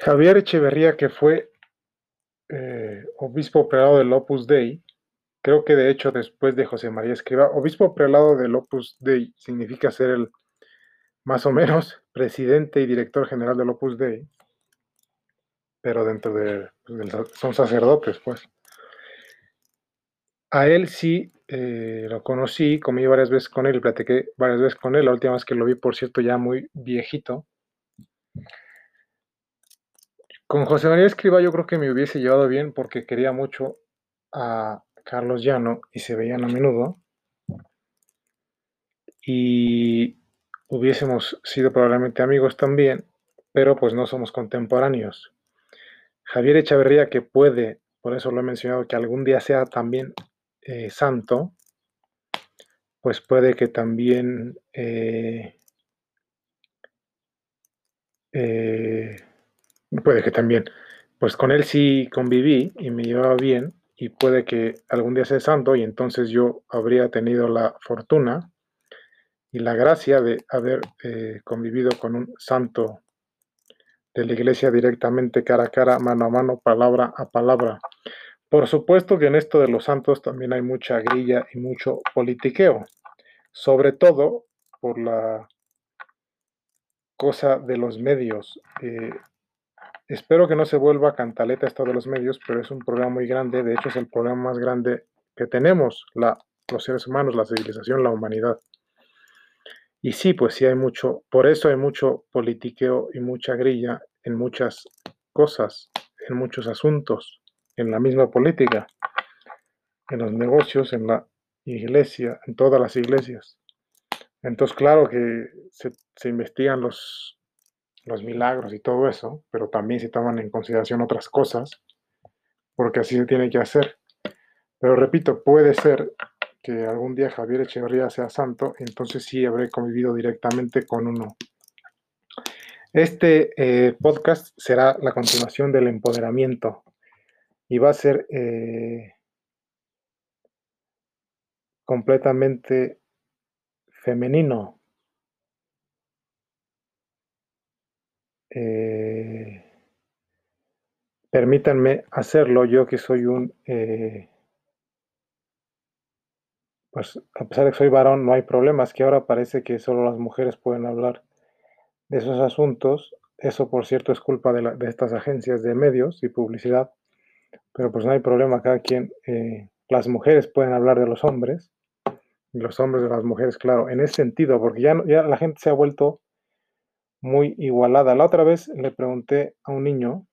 Javier Echeverría, que fue eh, obispo prelado del Opus Dei, creo que de hecho después de José María Escriba, obispo prelado del Opus Dei significa ser el más o menos presidente y director general del Opus Dei, pero dentro de, pues, son sacerdotes, pues. A él sí eh, lo conocí, comí varias veces con él platiqué varias veces con él. La última vez que lo vi, por cierto, ya muy viejito. Con José María Escriba yo creo que me hubiese llevado bien porque quería mucho a Carlos Llano y se veían a menudo. Y hubiésemos sido probablemente amigos también, pero pues no somos contemporáneos. Javier Echeverría, que puede, por eso lo he mencionado, que algún día sea también eh, santo, pues puede que también eh, eh, puede que también, pues con él sí conviví y me llevaba bien y puede que algún día sea santo y entonces yo habría tenido la fortuna y la gracia de haber convivido con un santo de la iglesia directamente cara a cara, mano a mano, palabra a palabra. Por supuesto que en esto de los santos también hay mucha grilla y mucho politiqueo, sobre todo por la cosa de los medios. Eh, espero que no se vuelva cantaleta esto de los medios, pero es un problema muy grande, de hecho es el problema más grande que tenemos los seres humanos, la civilización, la humanidad. Y sí, pues sí hay mucho, por eso hay mucho politiqueo y mucha grilla en muchas cosas, en muchos asuntos en la misma política, en los negocios, en la iglesia, en todas las iglesias. Entonces, claro que se, investigan los, los milagros y todo eso, pero también se toman en consideración otras cosas, porque así se tiene que hacer. Pero repito, puede ser que algún día Javier Echeverría sea santo, entonces sí habré convivido directamente con uno. Este eh, podcast será la continuación del empoderamiento y va a ser eh, completamente femenino. Eh, permítanme hacerlo, yo que soy un, eh, pues a pesar de que soy varón, no hay problemas, que ahora parece que solo las mujeres pueden hablar de esos asuntos. Eso, por cierto, es culpa de, estas agencias de medios y publicidad. Pero pues no hay problema, cada quien, eh, las mujeres pueden hablar de los hombres, y los hombres de las mujeres, claro, en ese sentido, porque ya, ya la gente se ha vuelto muy igualada. La otra vez le pregunté a un niño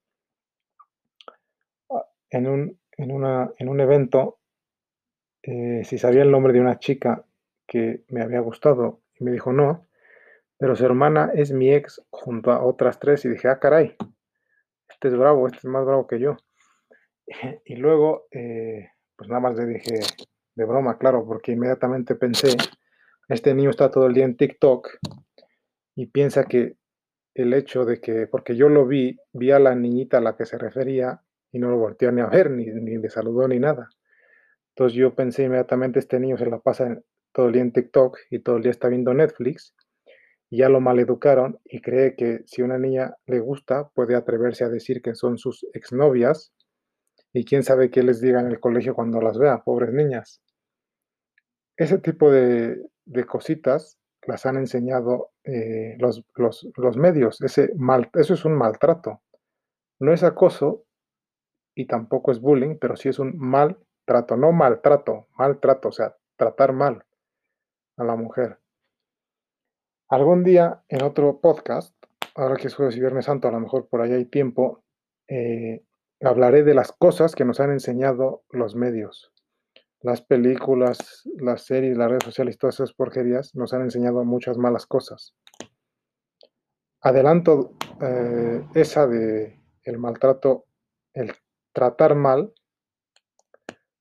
ah, en un, en una, en un evento eh, si sabía el nombre de una chica que me había gustado y me dijo no, pero su hermana es mi ex junto a otras tres y dije, ah, caray, este es bravo, este es más bravo que yo. Y luego, eh, pues nada más le dije de broma, claro, porque inmediatamente pensé, este niño está todo el día en TikTok y piensa que el hecho de que, porque yo lo vi, vi a la niñita a la que se refería y no lo volteó ni a ver, ni, ni le saludó ni nada. Entonces yo pensé inmediatamente, este niño se la pasa todo el día en TikTok y todo el día está viendo Netflix y ya lo maleducaron y cree que si una niña le gusta puede atreverse a decir que son sus exnovias y quién sabe qué les diga en el colegio cuando las vea, pobres niñas. Ese tipo de, cositas las han enseñado eh, los, medios. Ese mal, eso es un maltrato. No es acoso y tampoco es bullying, pero sí es un maltrato, no maltrato, maltrato, o sea, tratar mal a la mujer. Algún día en otro podcast, ahora que es jueves y viernes santo, a lo mejor por ahí hay tiempo, eh, hablaré de las cosas que nos han enseñado los medios. Las películas, las series, las redes sociales, todas esas porquerías nos han enseñado muchas malas cosas. Adelanto eh, esa de el maltrato, el tratar mal,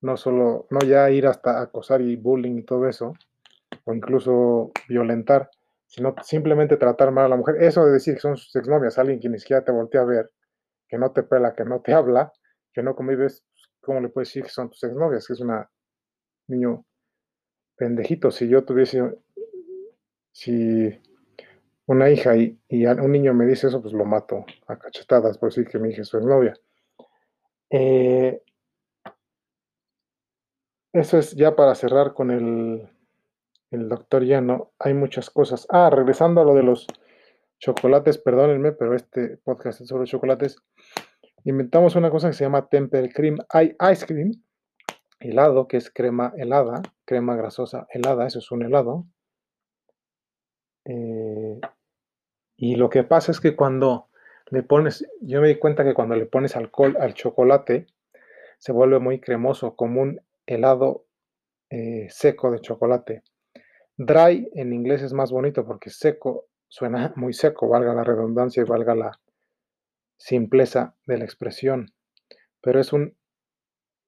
no solo, no ya ir hasta acosar y bullying y todo eso, o incluso violentar, sino simplemente tratar mal a la mujer. Eso de decir que son sus exnovias, alguien que ni siquiera te voltea a ver, que no te pela, que no te habla, que no convives, ¿cómo le puedes decir que son tus exnovias? Que es una niño pendejito. Si yo tuviese, si una hija y, un niño me dice eso, pues lo mato a cachetadas por decir que mi hija es su novia. Eh, eso es ya para cerrar con el, el doctor Llano. Hay muchas cosas. Ah, regresando a lo de los chocolates, perdónenme, pero este podcast es sobre chocolates. Inventamos una cosa que se llama Temper Cream Ice Cream, helado, que es crema helada, crema grasosa helada, eso es un helado. Eh, y lo que pasa es que cuando le pones, yo me di cuenta que cuando le pones alcohol al chocolate, se vuelve muy cremoso, como un helado eh, seco de chocolate. Dry en inglés es más bonito porque seco suena muy seco, valga la redundancia y valga la simpleza de la expresión. Pero es un,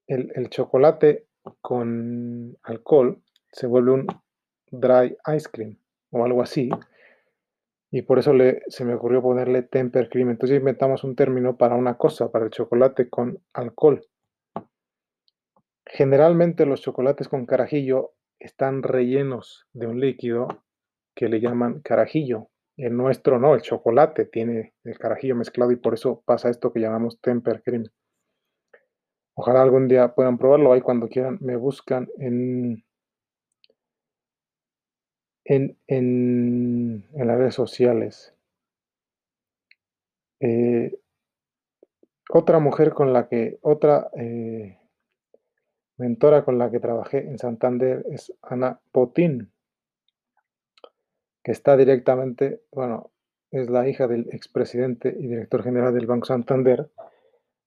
el, chocolate con alcohol se vuelve un dry ice cream o algo así. Y por eso se me ocurrió ponerle temper cream. Entonces inventamos un término para una cosa, para el chocolate con alcohol. Generalmente los chocolates con carajillo están rellenos de un líquido que le llaman carajillo. El nuestro no, el chocolate tiene el carajillo mezclado y por eso pasa esto que llamamos temper cream. Ojalá algún día puedan probarlo. Ahí cuando quieran me buscan en en, las redes sociales. Eh, otra mujer con la que, otra eh, mentora con la que trabajé en Santander es Ana Potín, que está directamente, bueno, es la hija del expresidente y director general del Banco Santander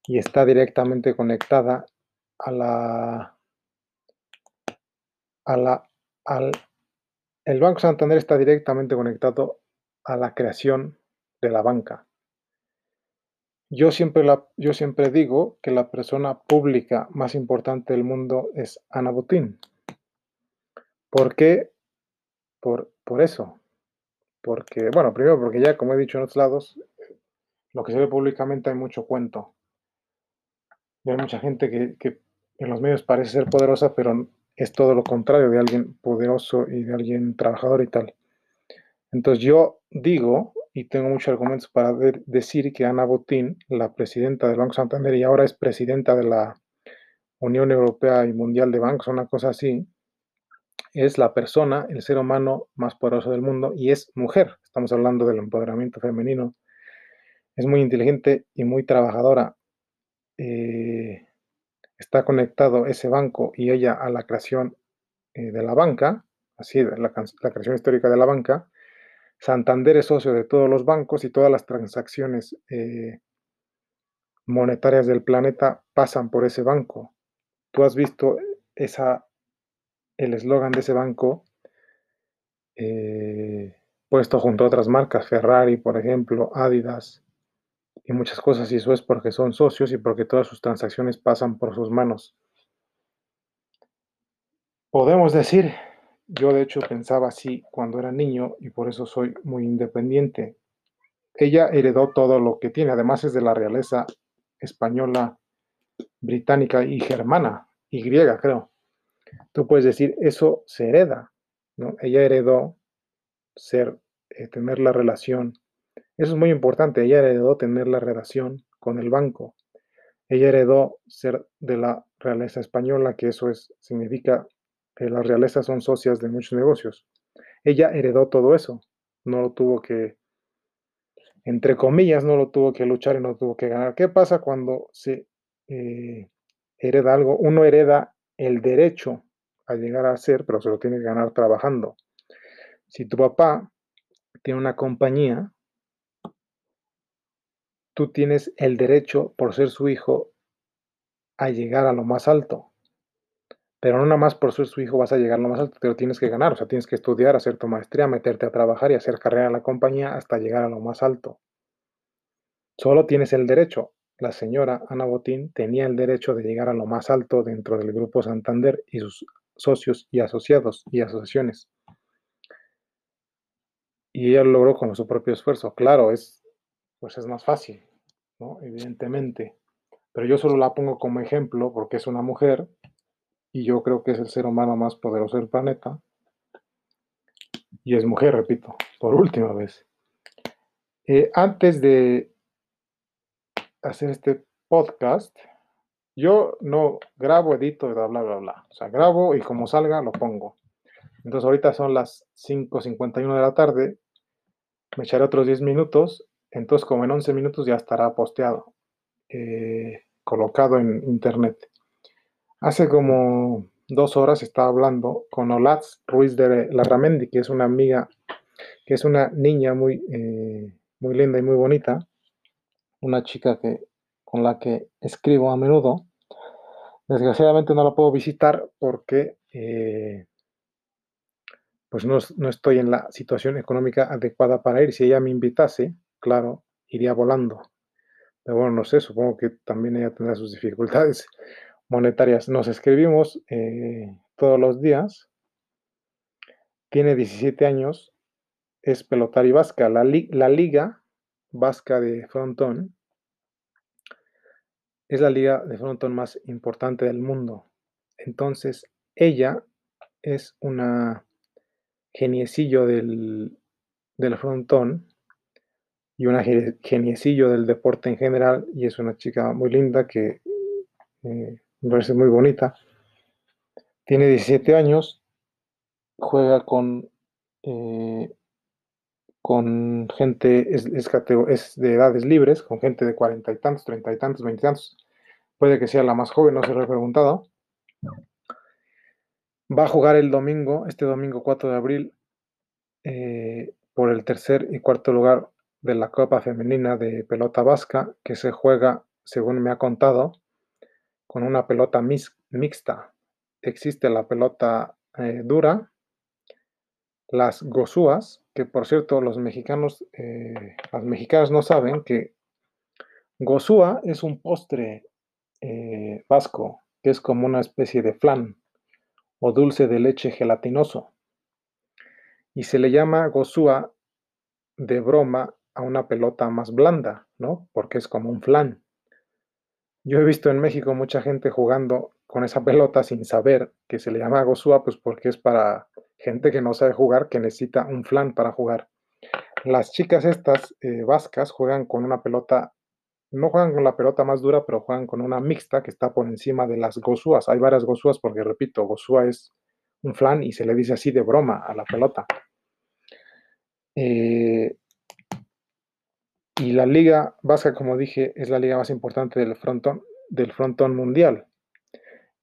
y está directamente conectada a la, a la, al el Banco Santander está directamente conectado a la creación de la banca. Yo siempre, yo siempre digo que la persona pública más importante del mundo es Ana Botín. ¿Por qué? Por, por eso. Porque, bueno, primero porque ya, como he dicho en otros lados, lo que se ve públicamente hay mucho cuento. Y hay mucha gente que, en los medios parece ser poderosa, pero es todo lo contrario de alguien poderoso y de alguien trabajador y tal. Entonces yo digo, y tengo muchos argumentos para decir que Ana Botín, la presidenta del Banco Santander y ahora es presidenta de la Unión Europea y Mundial de Bancos, una cosa así, es la persona, el ser humano más poderoso del mundo y es mujer. Estamos hablando del empoderamiento femenino. Es muy inteligente y muy trabajadora. Eh, está conectado ese banco y ella a la creación eh, de la banca, así la, la creación histórica de la banca, Santander es socio de todos los bancos y todas las transacciones eh, monetarias del planeta pasan por ese banco. Tú has visto el eslogan de ese banco puesto junto a otras marcas, Ferrari, por ejemplo, Adidas, y muchas cosas, y eso es porque son socios y porque todas sus transacciones pasan por sus manos. Podemos decir, yo de hecho pensaba así cuando era niño y por eso soy muy independiente. Ella heredó todo lo que tiene, además es de la realeza española, británica y germana, y griega creo. Tú puedes decir, eso se hereda, ¿no? Ella heredó ser, eh, tener la relación eso es muy importante. Ella heredó tener la relación con el banco. Ella heredó ser de la realeza española, que eso es, significa que las realezas son socias de muchos negocios. Ella heredó todo eso. No lo tuvo que, entre comillas, no lo tuvo que luchar y no tuvo que ganar. ¿Qué pasa cuando se eh, hereda algo? Uno hereda el derecho a llegar a ser, pero se lo tiene que ganar trabajando. Si tu papá tiene una compañía, tú tienes el derecho, por ser su hijo, a llegar a lo más alto. Pero no nada más por ser su hijo vas a llegar a lo más alto, te lo tienes que ganar. O sea, tienes que estudiar, hacer tu maestría, meterte a trabajar y hacer carrera en la compañía hasta llegar a lo más alto. Solo tienes el derecho. La señora Ana Botín tenía el derecho de llegar a lo más alto dentro del Grupo Santander y sus socios y asociados y asociaciones. Y ella lo logró con su propio esfuerzo. Claro, es pues es más fácil, Evidentemente. Pero yo solo la pongo como ejemplo porque es una mujer y yo creo que es el ser humano más poderoso del planeta. Y es mujer, repito, por última vez. Eh, antes de hacer este podcast, yo no grabo, edito, bla, bla, bla, bla. O sea, grabo y como salga lo pongo. Entonces ahorita son las 5.51 de la tarde. Me echaré otros 10 minutos. Entonces como en 11 minutos ya estará posteado, eh, colocado en internet. Hace como dos horas estaba hablando con Olatz Ruiz de Larramendi, que es una amiga, que es una niña muy, eh, muy linda y muy bonita. Una chica que, con la que escribo a menudo. Desgraciadamente no la puedo visitar porque eh, pues no, estoy en la situación económica adecuada para ir. Si ella me invitase, claro, iría volando. Pero bueno, no sé, supongo que también ella tendrá sus dificultades monetarias. Nos escribimos eh, todos los días. Tiene 17 años, es pelotari vasca. La, la liga vasca de frontón es la liga de frontón más importante del mundo. Entonces, ella es una geniecillo del, del frontón y una geniecillo del deporte en general y es una chica muy linda que eh, me parece muy bonita. Tiene 17 años, juega con, eh, con gente, es, de edades libres, con gente de cuarenta y tantos, treinta y tantos, veinte tantos. Puede que sea la más joven, no se lo he preguntado. Va a jugar el domingo, este domingo 4 de abril, eh, por el tercer y cuarto lugar de la Copa Femenina de Pelota Vasca, que se juega, según me ha contado, con una pelota mixta. Existe la pelota eh, dura, las gosúas, que por cierto los mexicanos, eh, las mexicanas no saben que gosúa es un postre vasco, que es como una especie de flan o dulce de leche gelatinoso. Y se le llama gosúa de broma a una pelota más blanda, ¿no? Porque es como un flan. Yo he visto en México mucha gente jugando con esa pelota sin saber que se le llama gosúa, pues porque es para gente que no sabe jugar, que necesita un flan para jugar. Las chicas estas eh, vascas juegan con una pelota no juegan con la pelota más dura, pero juegan con una mixta que está por encima de las gosúas. Hay varias gosúas porque, repito, gosúa es un flan y se le dice así de broma a la pelota. Eh, y la liga vasca, como dije, es la liga más importante del frontón, del frontón mundial.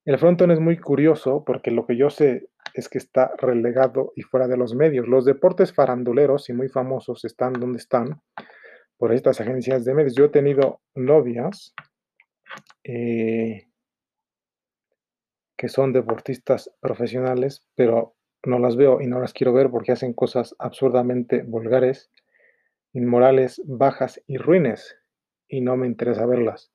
El frontón es muy curioso porque lo que yo sé es que está relegado y fuera de los medios. Los deportes faranduleros y muy famosos están donde están, por estas agencias de medios. Yo he tenido novias eh, que son deportistas profesionales, pero no las veo y no las quiero ver porque hacen cosas absurdamente vulgares, inmorales, bajas y ruines, y no me interesa verlas.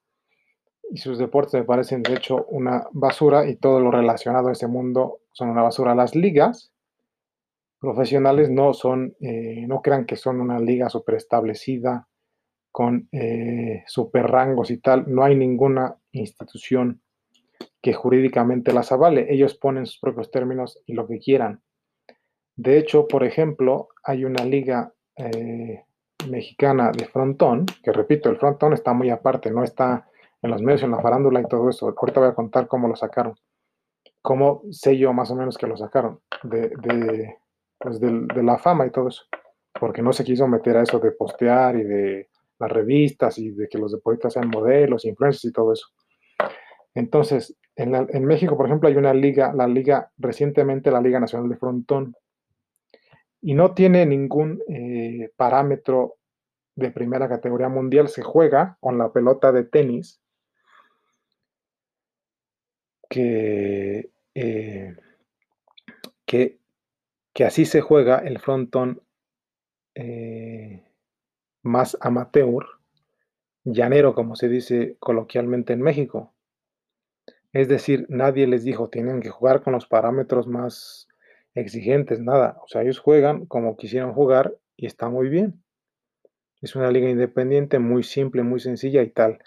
Y sus deportes me parecen de hecho una basura y todo lo relacionado a ese mundo son una basura. Las ligas profesionales no son, eh, no crean que son una liga super establecida, con eh, super rangos y tal, no hay ninguna institución que jurídicamente las avale. Ellos ponen sus propios términos y lo que quieran. De hecho, por ejemplo, hay una liga eh, mexicana de frontón, que repito, el frontón está muy aparte, no está en los medios, en la farándula y todo eso. Ahorita voy a contar cómo lo sacaron. Cómo sé yo más o menos que lo sacaron de, de, pues de la fama y todo eso. Porque no se quiso meter a eso de postear y de las revistas y de que los deportistas sean modelos, influencers y todo eso. Entonces, en, México, por ejemplo, hay una liga, la liga, recientemente la Liga Nacional de Frontón, y no tiene ningún eh, parámetro de primera categoría mundial, se juega con la pelota de tenis, que, eh, que, así se juega el frontón eh, más amateur, llanero como se dice coloquialmente en México. Es decir, nadie les dijo tienen que jugar con los parámetros más exigentes, nada. O sea, ellos juegan como quisieron jugar y está muy bien. Es una liga independiente, muy simple, muy sencilla y tal.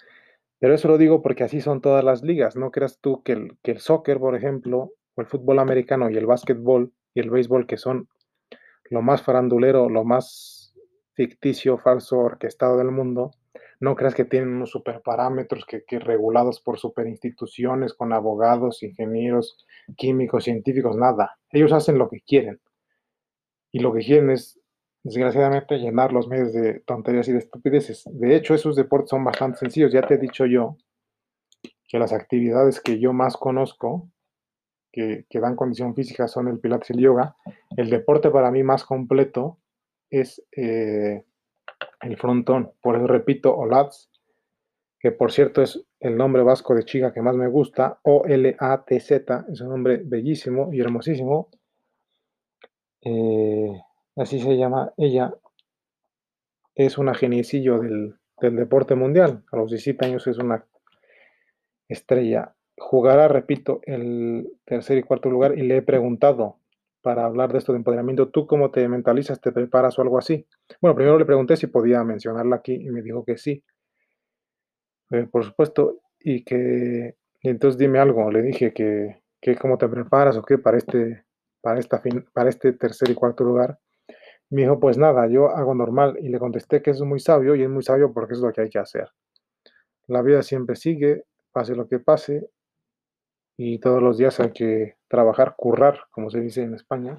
Pero eso lo digo porque así son todas las ligas. No creas tú que el, que el soccer, por ejemplo, o el fútbol americano y el básquetbol y el béisbol, que son lo más farandulero, lo más ficticio, falso, orquestado del mundo, no creas que tienen unos super parámetros que, que regulados por super instituciones con abogados, ingenieros, químicos, científicos, nada. Ellos hacen lo que quieren. Y lo que quieren es, desgraciadamente, llenar los medios de tonterías y de estupideces. De hecho, esos deportes son bastante sencillos. Ya te he dicho yo que las actividades que yo más conozco, que, que dan condición física, son el pilates y el yoga. El deporte para mí más completo es eh, el frontón. Por eso repito, OLATS, que por cierto es el nombre vasco de chica que más me gusta, O-L-A-T-Z, es un nombre bellísimo y hermosísimo. Eh, así se llama ella. Es una geniecillo del, del deporte mundial. A los 17 años es una estrella. Jugará, repito, el tercer y cuarto lugar y le he preguntado para hablar de esto de empoderamiento, ¿tú cómo te mentalizas? ¿Te preparas o algo así? Bueno, primero le pregunté si podía mencionarla aquí y me dijo que sí. Eh, por supuesto, y que entonces dime algo, le dije que, que cómo te preparas o qué para este, para, esta fin, para este tercer y cuarto lugar. Me dijo, pues nada, yo hago normal y le contesté que es muy sabio y es muy sabio porque es lo que hay que hacer. La vida siempre sigue, pase lo que pase, y todos los días hay que trabajar, currar, como se dice en España.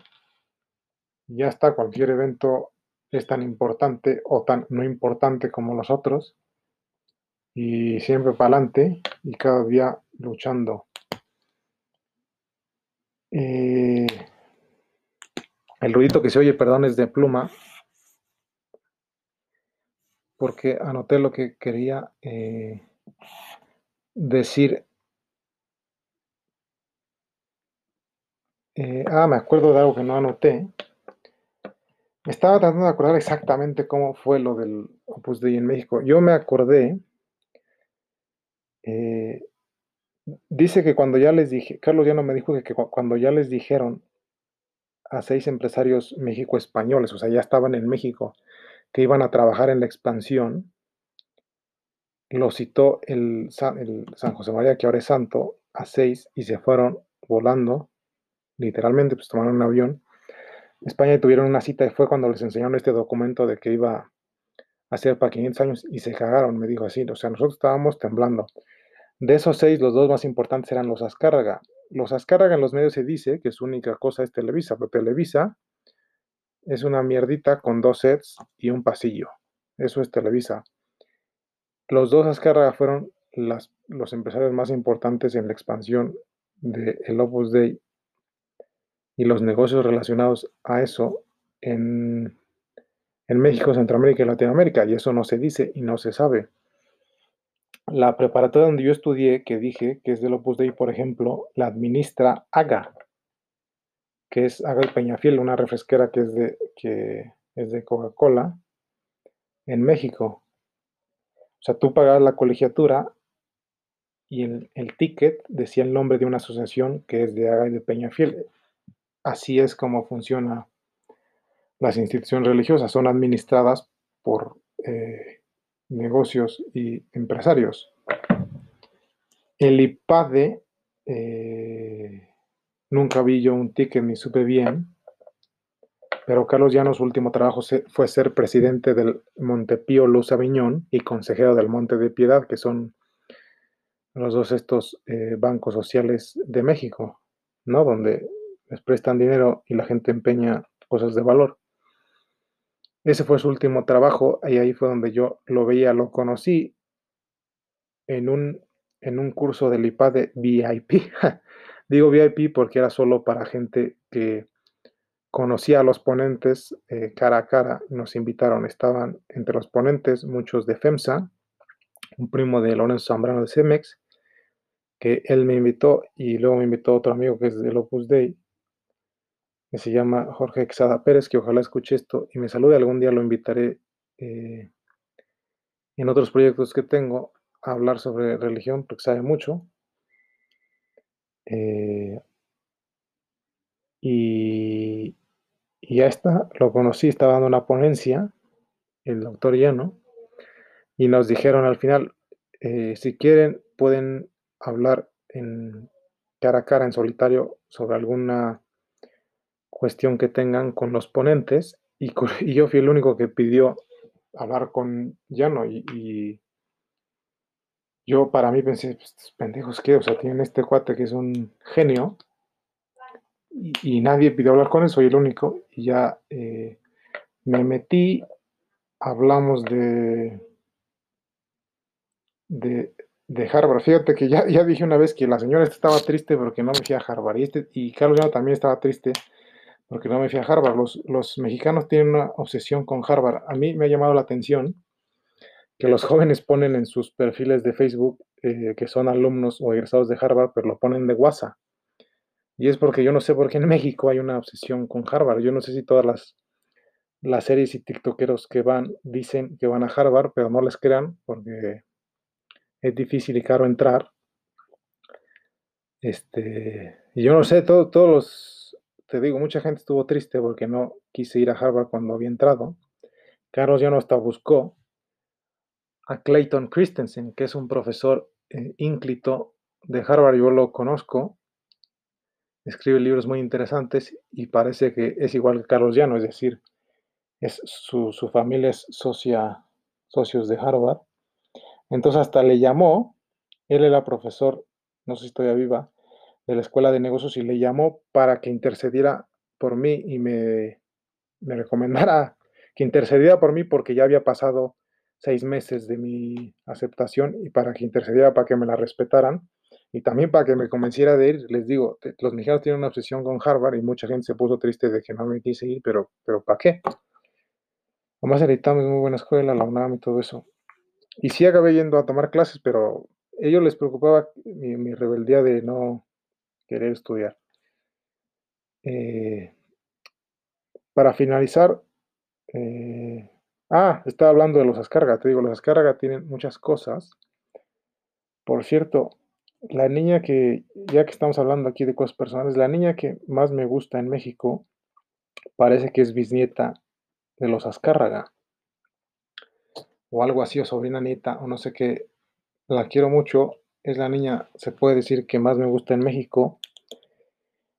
Ya está, cualquier evento es tan importante o tan no importante como los otros y siempre para adelante y cada día luchando. Eh, el ruidito que se oye, perdón, es de pluma porque anoté lo que quería eh, decir Eh, ah, me acuerdo de algo que no anoté. Me estaba tratando de acordar exactamente cómo fue lo del Opus Dei en México. Yo me acordé, eh, dice que cuando ya les dije, Carlos ya no me dijo que, cuando ya les dijeron a seis empresarios México-españoles, o sea, ya estaban en México, que iban a trabajar en la expansión, lo citó el, el San José María, que ahora es santo, a seis y se fueron volando literalmente, pues tomaron un avión. España tuvieron una cita y fue cuando les enseñaron este documento de que iba a ser para 500 años y se cagaron, me dijo así. O sea, nosotros estábamos temblando. De esos seis, los dos más importantes eran los Azcárraga. Los Azcárraga en los medios se dice que su única cosa es Televisa, pero Televisa es una mierdita con dos sets y un pasillo. Eso es Televisa. Los dos Azcárraga fueron los empresarios más importantes en la expansión del de Opus Dei y los negocios relacionados a eso en, en México, Centroamérica y Latinoamérica, y eso no se dice y no se sabe. La preparatoria donde yo estudié, que dije que es del Opus Dei, por ejemplo, la administra AGA, que es Aga y Peñafiel, una refresquera que es de, que es de Coca-Cola, en México. O sea, tú pagas la colegiatura y el, el, ticket decía el nombre de una asociación que es de Aga y de Peñafiel. Así es como funcionan las instituciones religiosas, son administradas por eh, negocios y empresarios. El IPADE, eh, nunca vi yo un ticket ni supe bien, pero Carlos Llano su último trabajo fue ser presidente del Montepío Luz Aviñón y consejero del Monte de Piedad, que son los dos estos eh, bancos sociales de México, ¿no? Donde les prestan dinero y la gente empeña cosas de valor. Ese fue su último trabajo y ahí fue donde yo lo veía, lo conocí en un, en un curso del IPAD VIP. Digo VIP porque era solo para gente que conocía a los ponentes eh, cara a cara. Nos invitaron, estaban entre los ponentes muchos de FEMSA, un primo de Lorenzo Zambrano de Cemex, que él me invitó y luego me invitó otro amigo que es del Opus Dei que se llama Jorge Exada Pérez, que ojalá escuche esto y me salude. Algún día lo invitaré eh, en otros proyectos que tengo a hablar sobre religión, porque sabe mucho. Eh, y, ya está, lo conocí, estaba dando una ponencia, el doctor Llano, y nos dijeron al final, eh, si quieren, pueden hablar en cara a cara, en solitario, sobre alguna cuestión que tengan con los ponentes y, yo fui el único que pidió hablar con Llano y, yo para mí pensé, pues, pendejos que, o sea, tienen este cuate que es un genio y, nadie pidió hablar con él, soy el único y ya eh, me metí, hablamos de, de, de Harvard. Fíjate que ya, ya dije una vez que la señora estaba triste porque no me fui a Harvard y, este, y Carlos Llano también estaba triste porque no me fui a Harvard. Los, mexicanos tienen una obsesión con Harvard. A mí me ha llamado la atención que los jóvenes ponen en sus perfiles de Facebook eh, que son alumnos o egresados de Harvard, pero lo ponen de WhatsApp. Y es porque yo no sé por qué en México hay una obsesión con Harvard. Yo no sé si todas las, series y tiktokeros que van dicen que van a Harvard, pero no les crean porque es difícil y caro entrar. Este, y yo no sé, todos los te digo, mucha gente estuvo triste porque no quise ir a Harvard cuando había entrado. Carlos ya no hasta buscó a Clayton Christensen, que es un profesor eh, ínclito de Harvard, yo lo conozco, escribe libros muy interesantes y parece que es igual que Carlos Llano, es decir, es su, familia es socia, socios de Harvard. Entonces hasta le llamó, él era profesor, no sé si todavía viva, de la Escuela de Negocios y le llamó para que intercediera por mí y me, me recomendara que intercediera por mí porque ya había pasado seis meses de mi aceptación y para que intercediera para que me la respetaran y también para que me convenciera de ir. Les digo, los mexicanos tienen una obsesión con Harvard y mucha gente se puso triste de que no me quise ir, pero, pero ¿para qué? Además, el es muy buena escuela, la UNAM y todo eso. Y sí acabé yendo a tomar clases, pero a ellos les preocupaba mi rebeldía de no, querer estudiar. Eh, para finalizar, eh, ah, estaba hablando de los Ascarga, te digo, los Ascarga tienen muchas cosas. Por cierto, la niña que, ya que estamos hablando aquí de cosas personales, la niña que más me gusta en México parece que es bisnieta de los Azcárraga, o algo así, o sobrina nieta, o no sé qué. La quiero mucho, es la niña, se puede decir, que más me gusta en México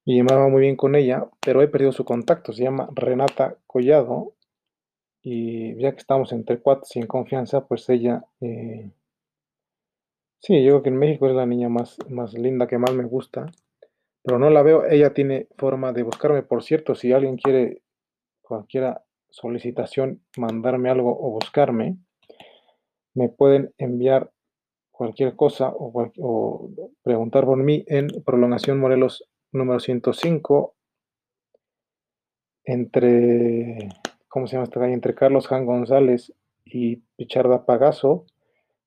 y me va muy bien con ella, pero he perdido su contacto. Se llama Renata Collado y ya que estamos entre cuates en confianza, pues ella, eh, sí, yo creo que en México es la niña más, más linda, que más me gusta, pero no la veo. Ella tiene forma de buscarme. Por cierto, si alguien quiere cualquier solicitación, mandarme algo o buscarme, me pueden enviar cualquier cosa o, preguntar por mí en Prolongación Morelos número 105 entre, ¿cómo se llama esta calle? Entre Carlos Jan González y Picharda Pagazo,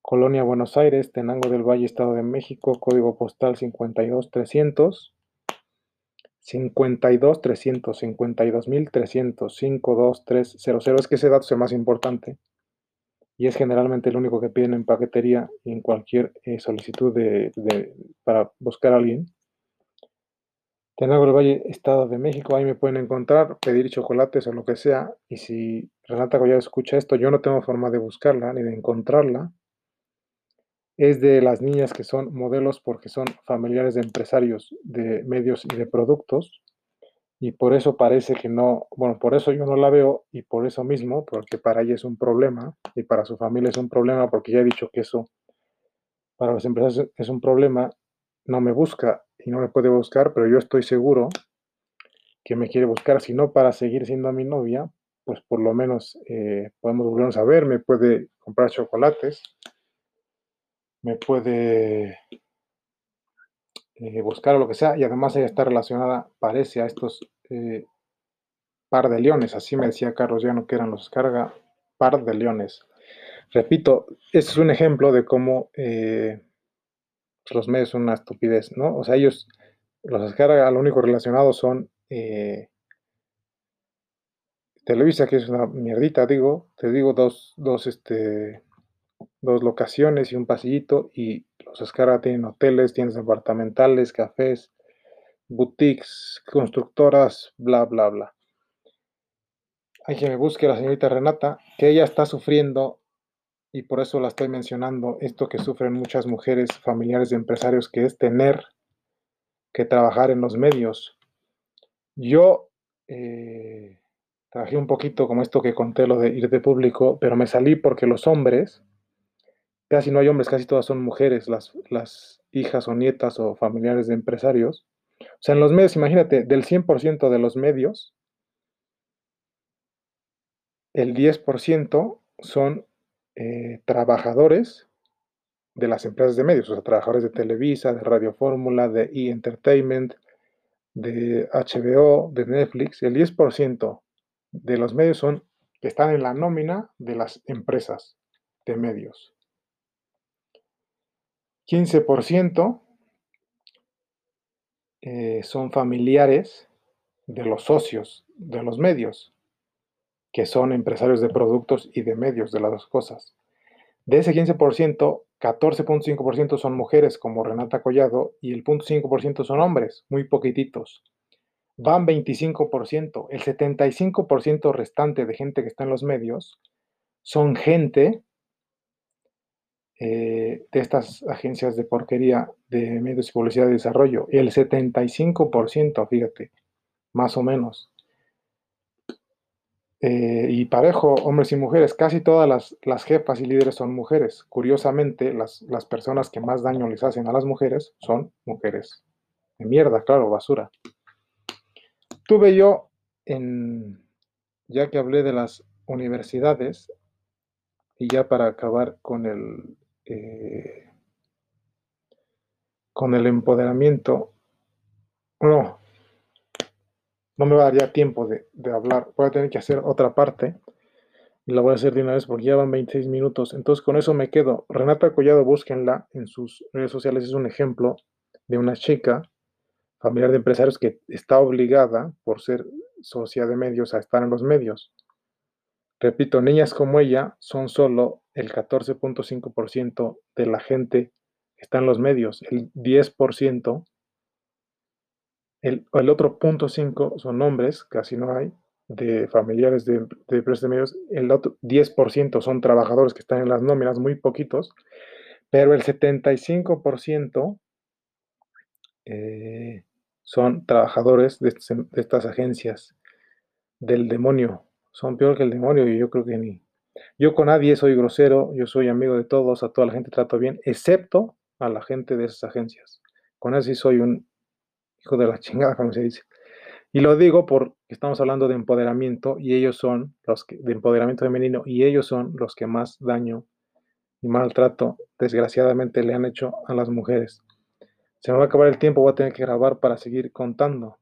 Colonia Buenos Aires, Tenango del Valle, Estado de México, código postal 52300. 52300, 52300, 52300. Es que ese dato es el más importante y es generalmente el único que piden en paquetería en cualquier eh, solicitud de, para buscar a alguien. Tenagro del Valle, Estado de México, ahí me pueden encontrar, pedir chocolates o lo que sea. Y si Renata Collado escucha esto, yo no tengo forma de buscarla ni de encontrarla. Es de las niñas que son modelos porque son familiares de empresarios de medios y de productos y por eso parece que no, bueno, por eso yo no la veo y por eso mismo, porque para ella es un problema y para su familia es un problema, porque ya he dicho que eso para los empresarios es un problema, no me busca y no me puede buscar, pero yo estoy seguro que me quiere buscar, si no para seguir siendo mi novia, pues por lo menos eh, podemos volvernos a ver, me puede comprar chocolates, me puede eh, buscar o lo que sea, y además ella está relacionada, parece, a estos eh, par de leones, así me decía Carlos Llano que eran los carga, par de leones. Repito, este es un ejemplo de cómo eh, los medios son una estupidez, ¿no? O sea, ellos, los descarga, lo único relacionado son Televisa, que es una mierdita, digo, te digo dos, dos, este, dos locaciones y un pasillito y los Escarga tienen hoteles, tiendas departamentales, cafés, boutiques, constructoras, bla, bla, bla. Hay que me busque la señorita Renata, que ella está sufriendo y por eso la estoy mencionando, esto que sufren muchas mujeres familiares de empresarios, que es tener que trabajar en los medios. Yo, eh, trabajé un poquito como esto que conté, lo de ir de público, pero me salí porque los hombres, casi no hay hombres, casi todas son mujeres, las, hijas o nietas o familiares de empresarios. O sea, en los medios, imagínate, del 100% de los medios, el 10% son eh, trabajadores de las empresas de medios, o sea, trabajadores de Televisa, de Radio Fórmula, de E! Entertainment, de HBO, de Netflix, el 10% de los medios son que están en la nómina de las empresas de medios. 15% eh, son familiares de los socios de los medios, que son empresarios de productos y de medios, de las dos cosas. De ese 15%, 14.5% son mujeres como Renata Collado y el 0.5% son hombres, muy poquititos. Van 25%, el 75% restante de gente que está en los medios son gente eh, de estas agencias de porquería de medios y publicidad de desarrollo. El 75%, fíjate, más o menos. Eh, y parejo, hombres y mujeres, casi todas las, jefas y líderes son mujeres. Curiosamente, las, las, personas que más daño les hacen a las mujeres son mujeres. De mierda, claro, basura. Tuve yo, en, ya que hablé de las universidades, y ya para acabar con el, eh, con el empoderamiento, no, no me va a dar ya tiempo de, hablar. Voy a tener que hacer otra parte y la voy a hacer de una vez porque ya van 26 minutos. Entonces con eso me quedo. Renata Collado, búsquenla en sus redes sociales. Es un ejemplo de una chica familiar de empresarios que está obligada por ser socia de medios a estar en los medios. Repito, niñas como ella son solo el 14.5% de la gente que está en los medios. El 10% el, otro punto 5 son hombres, casi no hay, de familiares de, de de medios. El otro 10% son trabajadores que están en las nóminas, muy poquitos. Pero el 75% eh, son trabajadores de, de estas agencias del demonio. Son peor que el demonio y yo creo que ni. Yo con nadie soy grosero, yo soy amigo de todos, a toda la gente trato bien, excepto a la gente de esas agencias. Con eso sí soy un hijo de la chingada, como se dice. Y lo digo porque estamos hablando de empoderamiento y ellos son los que, de empoderamiento femenino, y ellos son los que más daño y maltrato, desgraciadamente, le han hecho a las mujeres. Se me va a acabar el tiempo, voy a tener que grabar para seguir contando.